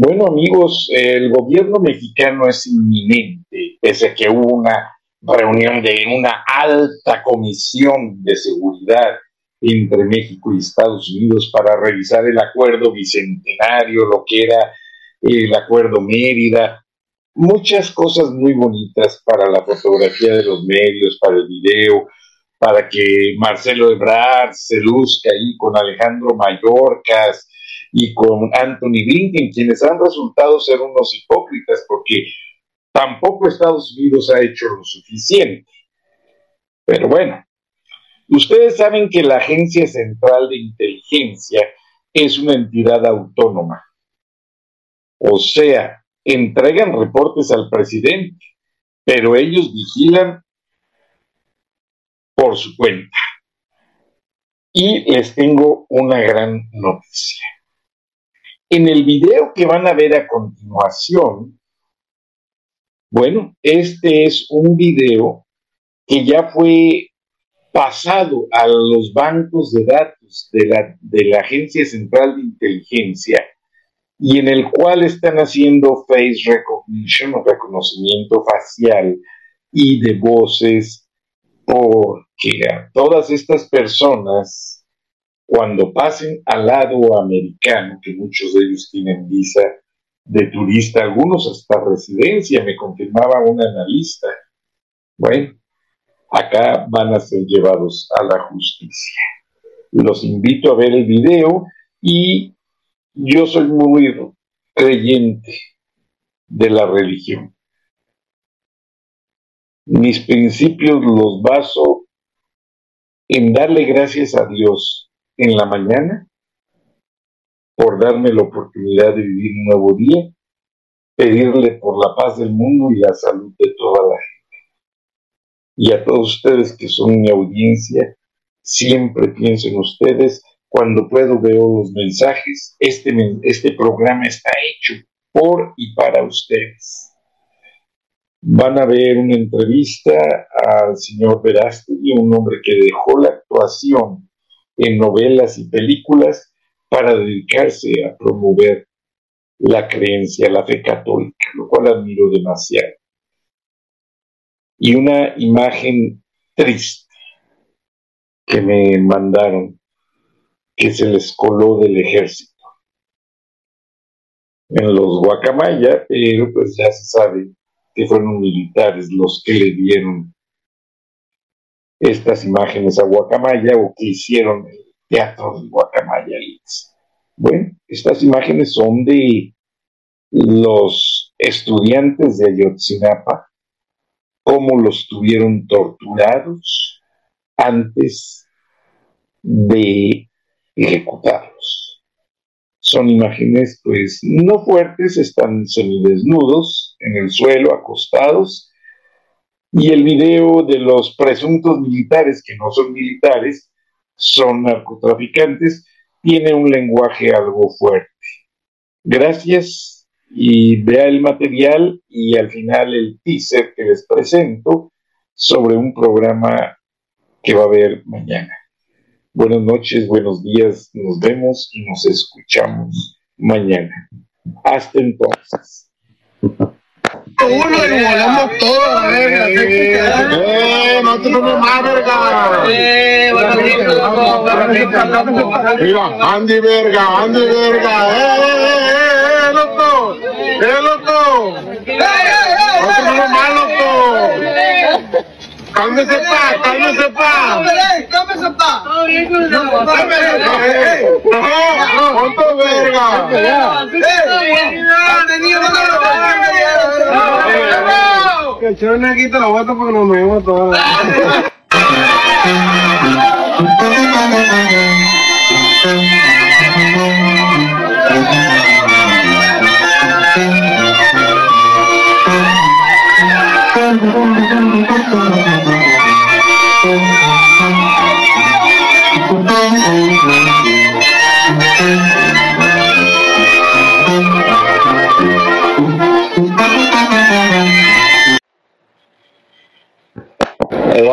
Bueno, amigos, el gobierno mexicano es inminente, pese a que hubo una reunión de una alta comisión de seguridad entre México y Estados Unidos para revisar el acuerdo bicentenario, lo que era el acuerdo Mérida, muchas cosas muy bonitas para la fotografía de los medios, para el video, para que Marcelo Ebrard se luzca ahí con Alejandro Mayorkas, y con Anthony Blinken, quienes han resultado ser unos hipócritas porque tampoco Estados Unidos ha hecho lo suficiente. Pero bueno, ustedes saben que la Agencia Central de Inteligencia es una entidad autónoma. O sea, entregan reportes al presidente, pero ellos vigilan por su cuenta. Y les tengo una gran noticia. En el video que van a ver a continuación, bueno, este es un video que ya fue pasado a los bancos de datos de la, de la Agencia Central de Inteligencia y en el cual están haciendo face recognition o reconocimiento facial y de voces porque todas estas personas cuando pasen al lado americano, que muchos de ellos tienen visa de turista, algunos hasta residencia, me confirmaba un analista. Bueno, acá van a ser llevados a la justicia. Los invito a ver el video y yo soy muy creyente de la religión. Mis principios los baso en darle gracias a Dios en la mañana por darme la oportunidad de vivir un nuevo día, pedirle por la paz del mundo y la salud de toda la gente. Y a todos ustedes que son mi audiencia, siempre pienso en ustedes. Cuando puedo veo los mensajes. Este, este programa está hecho por y para ustedes. Van a ver una entrevista al señor Verástegui, un hombre que dejó la actuación en novelas y películas para dedicarse a promover la creencia, la fe católica, lo cual admiro demasiado. Y una imagen triste que me mandaron, que se les coló del ejército. En los Guacamaya, pero pues ya se sabe que fueron militares los que le dieron estas imágenes a Guacamaya o que hicieron el teatro de Guacamaya. Bueno, estas imágenes son de los estudiantes de Ayotzinapa, cómo los tuvieron torturados antes de ejecutarlos. Son imágenes, pues, no fuertes, están semidesnudos en el suelo, acostados, y el video de los presuntos militares, que no son militares, son narcotraficantes, tiene un lenguaje algo fuerte. Gracias y vea el material y al final el teaser que les presento sobre un programa que va a haber mañana. Buenas noches, buenos días, nos vemos y nos escuchamos mañana. Hasta entonces. Uno y volamos todo la verga. Eh, no más verga. Mira, Andy verga, Andy verga. Eh, eh, eh, loco. Eh, loco. ¡Eh, cálmese pa, cálmese pa. ¡Cálmese, pa! No, ponte verga. Que aquí te la vuelta porque vemos todos.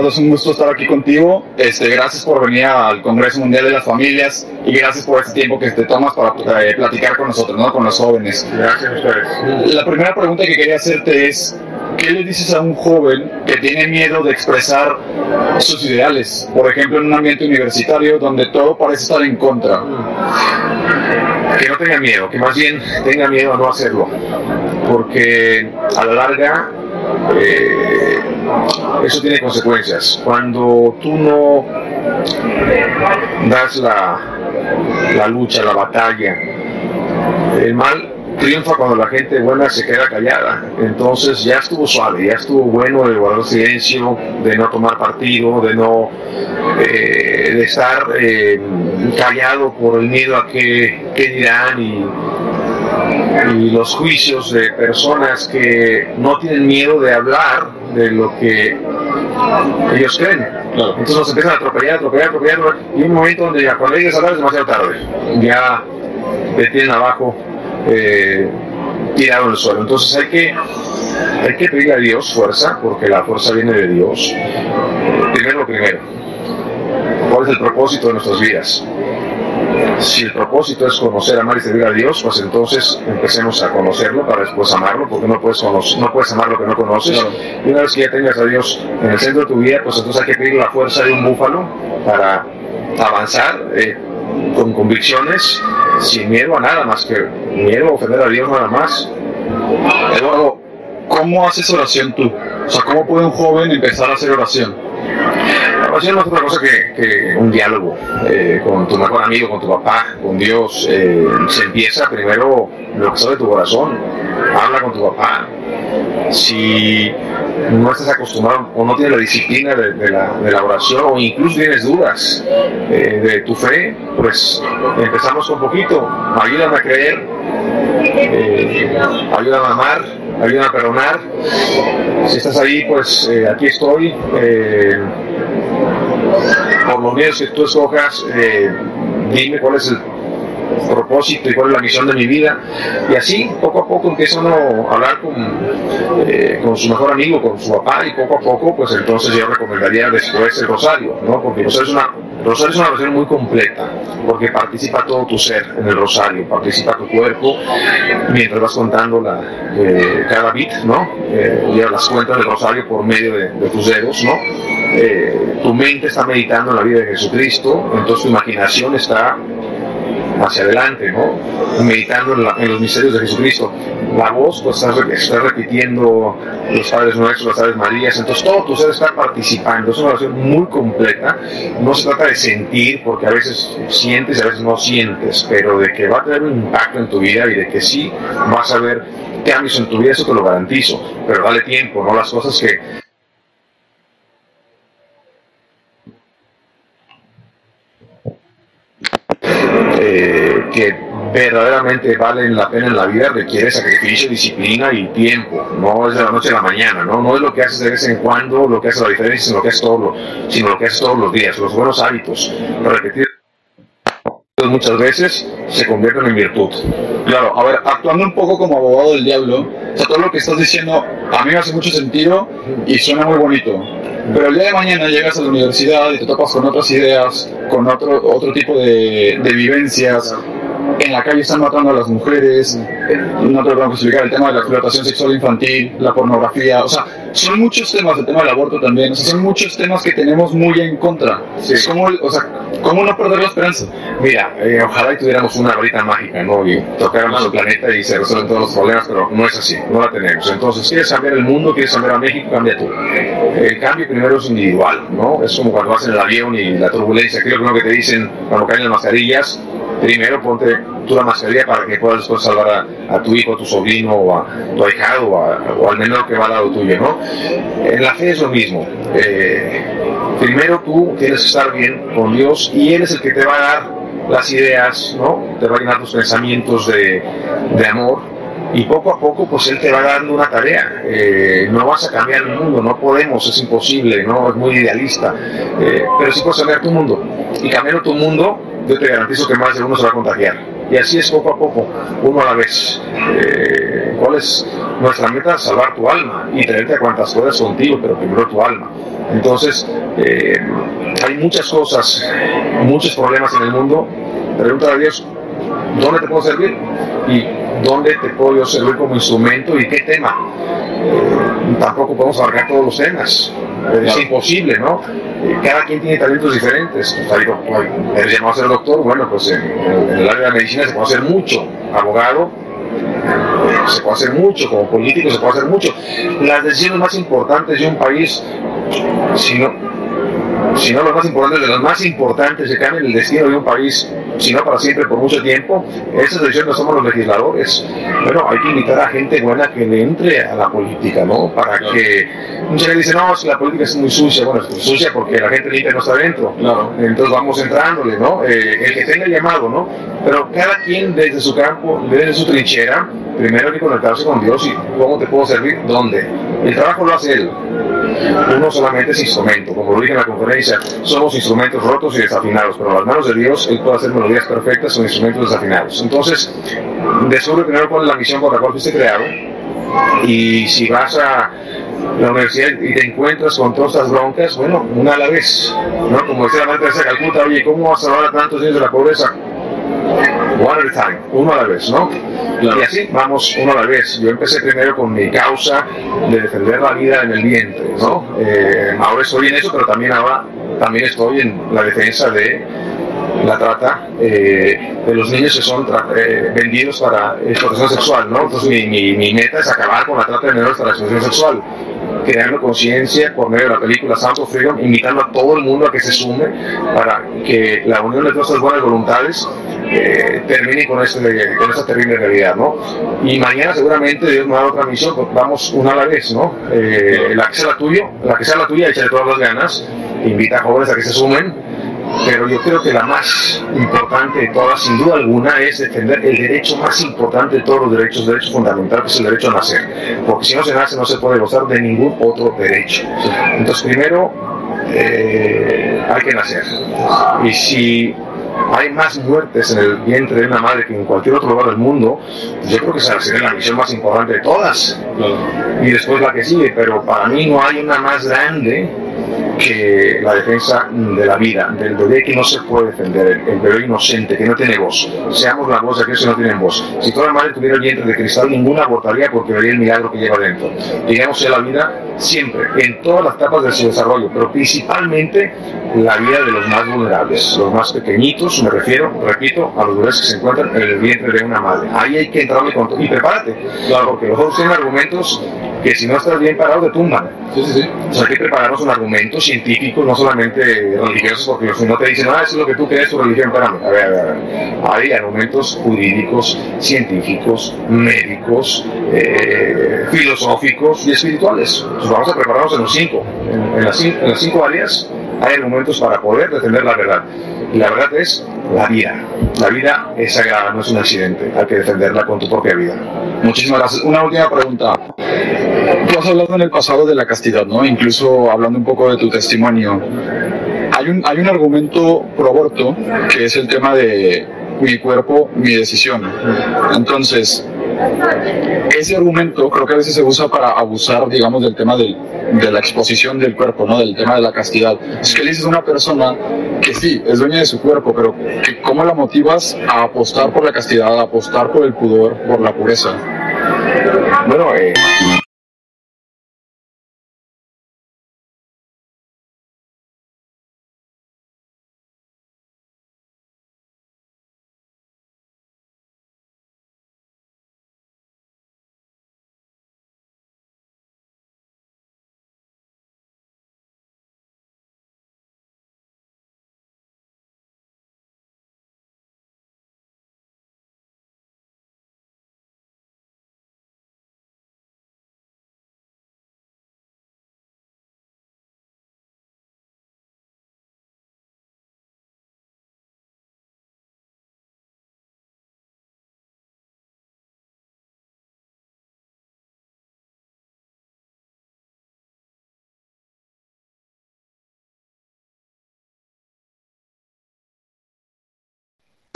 Eduardo, es un gusto estar aquí contigo. Este, gracias por venir al Congreso Mundial de las Familias y gracias por este tiempo que te tomas para eh, platicar con nosotros, ¿no? con los jóvenes. Gracias a ustedes. La primera pregunta que quería hacerte es, ¿qué le dices a un joven que tiene miedo de expresar sus ideales? Por ejemplo, en un ambiente universitario donde todo parece estar en contra. Que no tenga miedo, que más bien tenga miedo a no hacerlo. Porque a la larga eh, eso tiene consecuencias. Cuando tú no das la, la lucha, la batalla, el mal triunfa cuando la gente buena se queda callada. Entonces ya estuvo suave, ya estuvo bueno de guardar silencio, de no tomar partido, de no eh, de estar eh, callado por el miedo a qué, qué dirán y, y los juicios de personas que no tienen miedo de hablar de lo que ellos creen. Entonces nos empiezan a atropellar, atropellar, atropellar, y un momento donde ya cuando ellos hablan es demasiado tarde. Ya te tienen abajo eh, tirado en el suelo. Entonces hay que, hay que pedirle a Dios fuerza, porque la fuerza viene de Dios. Primero lo primero. ¿Cuál es el propósito de nuestras vidas? Si el propósito es conocer, amar y servir a Dios, pues entonces empecemos a conocerlo para después amarlo, porque no puedes, conocer, no puedes amar lo que no conoces. Y una vez que ya tengas a Dios en el centro de tu vida, pues entonces hay que pedir la fuerza de un búfalo para avanzar eh, con convicciones, sin miedo a nada más que miedo a ofender a Dios nada más. Eduardo, ¿cómo haces oración tú? O sea, ¿cómo puede un joven empezar a hacer oración? La oración no es otra cosa que, un diálogo eh, con tu mejor amigo, con tu papá, con Dios. Eh, se empieza primero lo que sale de tu corazón. Habla con tu papá. Si no estás acostumbrado o no tienes la disciplina de, la, oración o incluso tienes dudas eh, de tu fe, pues empezamos con poquito. Ayúdame a creer, ayúdame a amar, ayúdame a perdonar. Si estás ahí, pues aquí estoy. Que tú escojas, eh, dime cuál es el propósito y cuál es la misión de mi vida. Y así, poco a poco, empieza uno a hablar con, eh, con su mejor amigo, con su papá, y poco a poco, pues entonces yo recomendaría después el rosario, ¿no? Porque el rosario es una, rosario es una oración muy completa, porque participa todo tu ser en el rosario, participa tu cuerpo, mientras vas contando la, eh, cada bit, ¿no? Eh, las cuentas del rosario por medio de, de tus dedos, ¿no? Eh, tu mente está meditando en la vida de Jesucristo, entonces tu imaginación está hacia adelante, ¿no? Meditando en, los misterios de Jesucristo. La voz, pues estás, re- estás repitiendo los Padres Nuestros, las Aves Marías, entonces todo tu ser está participando. Es una oración muy completa. No se trata de sentir, porque a veces sientes y a veces no sientes, pero de que va a tener un impacto en tu vida y de que sí vas a ver cambios en tu vida, eso te lo garantizo. Pero dale tiempo, no las cosas que eh, que verdaderamente valen la pena en la vida requiere sacrificio, disciplina y tiempo. No es de la noche a la mañana, ¿no? No es lo que haces de vez en cuando lo que hace la diferencia, sino lo que es todo sino lo que haces todos los días. Los buenos hábitos, repetir muchas veces se convierten en virtud. Claro, a ver, actuando un poco como abogado del diablo, o sea, todo lo que estás diciendo a mí me hace mucho sentido y suena muy bonito. Pero el día de mañana llegas a la universidad y te topas con otras ideas, con otro, otro tipo de, de vivencias. En la calle están matando a las mujeres, no te lo a explicar, el tema de la explotación sexual infantil, la pornografía, o sea, son muchos temas, el tema del aborto también, o sea, son muchos temas que tenemos muy en contra. Es como, o sea, ¿Cómo no perder la esperanza? Mira, eh, ojalá y tuviéramos una varita mágica, ¿no? Y tocáramos el planeta y se resuelven todos los problemas, pero no es así, no la tenemos. Entonces, ¿quieres cambiar el mundo? ¿Quieres cambiar a México? Cambia tú. El cambio primero es individual, ¿no? Es como cuando vas en el avión y la turbulencia, creo que lo que te dicen cuando caen las mascarillas, primero ponte tú la mascarilla para que puedas después salvar a, tu hijo, a tu sobrino, o a tu ahijado, o, al menor que va al lado tuyo, ¿no? En la fe es lo mismo. Eh, primero tú tienes que estar bien con Dios y Él es el que te va a dar las ideas, ¿no? Te va a llenar tus pensamientos de, de amor y poco a poco pues él te va dando una tarea. Eh, no vas a cambiar el mundo, no podemos, es imposible, no es muy idealista, eh, pero sí puedes cambiar tu mundo. Y cambiando tu mundo, yo te garantizo que más de uno se va a contagiar. Y así es poco a poco, uno a la vez. Eh, ¿Cuál es nuestra meta? Salvar tu alma y tenerte a cuantas puedas contigo, pero primero tu alma. Entonces, hay muchas cosas, muchos problemas en el mundo. Pregunta a Dios, ¿dónde te puedo servir? Y dónde te puedo yo servir como instrumento y qué tema. Eh, tampoco podemos abarcar todos los temas, es imposible, ¿no? Eh, cada quien tiene talentos diferentes. Pues, eres llamado a ser doctor, bueno, pues en, el área de la medicina se puede hacer mucho, abogado, eh, se puede hacer mucho, como político se puede hacer mucho. Las decisiones más importantes de un país, si no, si no más importantes, de los más importantes que cambian el destino de un país, si no para siempre, por mucho tiempo, esas decisiones somos los legisladores. Bueno, hay que invitar a gente buena que le entre a la política, ¿no? Para que mucha gente dice, no, si la política es muy sucia, bueno, es sucia porque la gente limpia no está dentro, claro. entonces vamos entrándole, ¿no? Eh, el que tenga llamado, ¿no? Pero cada quien desde su campo, desde su trinchera, primero hay que conectarse con Dios y cómo te puedo servir, dónde. El trabajo lo hace Él. Uno solamente es instrumento, como lo dije en la conferencia, somos instrumentos rotos y desafinados, pero en las manos de Dios Él puede hacer melodías perfectas con instrumentos desafinados. Entonces, descubre primero cuál es la misión por la cual fuiste creado y si vas a la universidad y te encuentras con todas estas broncas, bueno, una a la vez, ¿no? Como decía la madre Teresa Calcuta, oye, ¿cómo vas a salvar a tantos niños de la pobreza? one at a time, uno a la vez, ¿no? Y así vamos uno a la vez. Yo empecé primero con mi causa de defender la vida en el vientre, ¿no? Eh, ahora estoy en eso, pero también ahora también estoy en la defensa de la trata eh, de los niños que son eh, vendidos para explotación sexual, ¿no? Entonces mi, mi, mi, meta es acabar con la trata de menores para explotación sexual creando conciencia por medio de la película of Freedom, invitando a todo el mundo a que se sume para que la unión de todas estas buenas voluntades eh, termine con, este, con esta terrible realidad, ¿no? Y mañana seguramente Dios me da otra misión, pues vamos una a la vez, ¿no? Eh, la que sea la tuya, la que sea la tuya, échale todas las ganas, invita a jóvenes a que se sumen, pero yo creo que la más importante de todas, sin duda alguna, es defender el derecho más importante de todos los derechos, el derecho fundamental, que es el derecho a nacer. Porque si no se nace, no se puede gozar de ningún otro derecho. Entonces, primero, eh, hay que nacer. Y si hay más muertes en el vientre de una madre que en cualquier otro lugar del mundo, yo creo que esa sería la misión más importante de todas. Y después la que sigue, pero para mí no hay una más grande que la defensa de la vida, del bebé que no se puede defender, el, bebé inocente, que no tiene voz. Seamos la voz de aquellos que no tienen voz. Si toda madre tuviera el vientre de cristal, ninguna abortaría porque vería el milagro que lleva dentro. Digamos a la vida siempre, en todas las etapas de su desarrollo, pero principalmente la vida de los más vulnerables, los más pequeñitos, me refiero, repito, a los bebés que se encuentran en el vientre de una madre. Ahí hay que entrarle con todo. Y prepárate, claro, porque los dos tienen argumentos que si no estás bien parado te tumban. Sí, sí, sí. Sea, hay que prepararnos un argumento científico, no solamente religiosos, porque si no te dicen, ah, eso es lo que tú crees, tu religión, espérame. A ver, a ver, a ver. Hay argumentos jurídicos, científicos, médicos, eh, filosóficos y espirituales. Entonces vamos a prepararnos en los cinco. En, las, en las cinco áreas hay argumentos para poder defender la verdad. Y la verdad es la vida. La vida es sagrada, no es un accidente. Hay que defenderla con tu propia vida. Muchísimas gracias. Una última pregunta. Tú has hablado en el pasado de la castidad, ¿no? Incluso hablando un poco de tu testimonio. Hay un, hay un argumento pro aborto que es el tema de mi cuerpo, mi decisión. Entonces, ese argumento creo que a veces se usa para abusar, digamos, del tema del, de la exposición del cuerpo, ¿no? Del tema de la castidad. Es que le dices a una persona que sí, es dueña de su cuerpo, pero que ¿cómo la motivas a apostar por la castidad, a apostar por el pudor, por la pureza? Bueno, eh,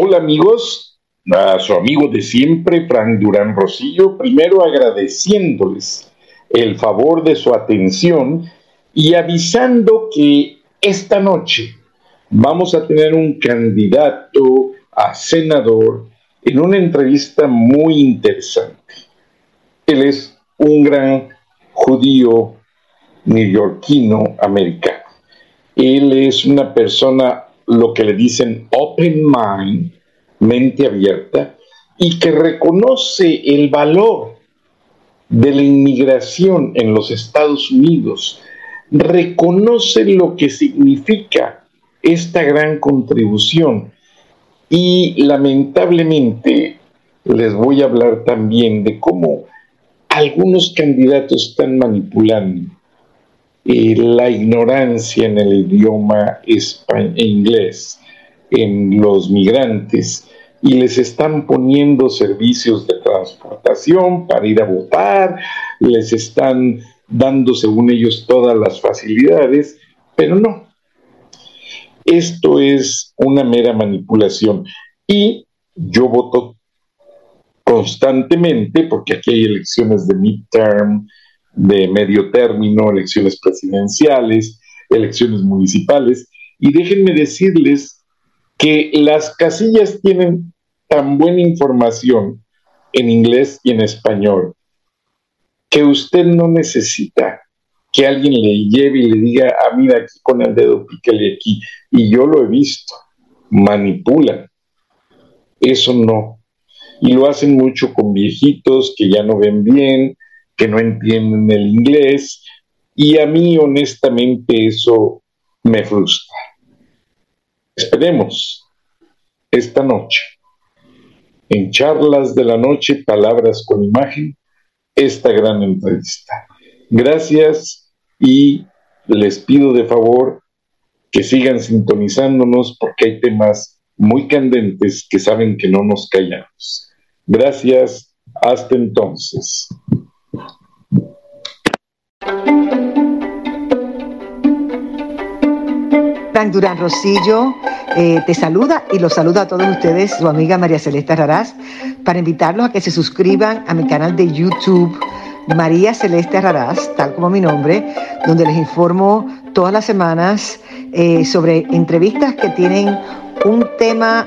Hola amigos, a su amigo de siempre, Frank Durán Rosillo, primero agradeciéndoles el favor de su atención y avisando que esta noche vamos a tener un candidato a senador en una entrevista muy interesante. Él es un gran judío neoyorquino americano. Él es una persona, lo que le dicen open mind, mente abierta, y que reconoce el valor de la inmigración en los Estados Unidos, reconoce lo que significa esta gran contribución. Y lamentablemente les voy a hablar también de cómo algunos candidatos están manipulando la ignorancia en el idioma inglés en los migrantes y les están poniendo servicios de transportación para ir a votar, les están dando según ellos todas las facilidades, pero no. Esto es una mera manipulación y yo voto constantemente porque aquí hay elecciones de midterm, de medio término, elecciones presidenciales, elecciones municipales y déjenme decirles que las casillas tienen tan buena información en inglés y en español que usted no necesita que alguien le lleve y le diga, ah, mira, aquí con el dedo píquele aquí. Y yo lo he visto, manipulan. Eso no. Y lo hacen mucho con viejitos que ya no ven bien, que no entienden el inglés. Y a mí, honestamente, eso me frustra. Esperemos esta noche, en charlas de la noche, palabras con imagen, esta gran entrevista. Gracias y les pido de favor que sigan sintonizándonos porque hay temas muy candentes que saben que no nos callamos. Gracias, hasta entonces. Durán Rosillo eh, te saluda y los saluda a todos ustedes, su amiga María Celeste Raraz, para invitarlos a que se suscriban a mi canal de YouTube María Celeste Raraz, tal como mi nombre, donde les informo todas las semanas eh, sobre entrevistas que tienen un tema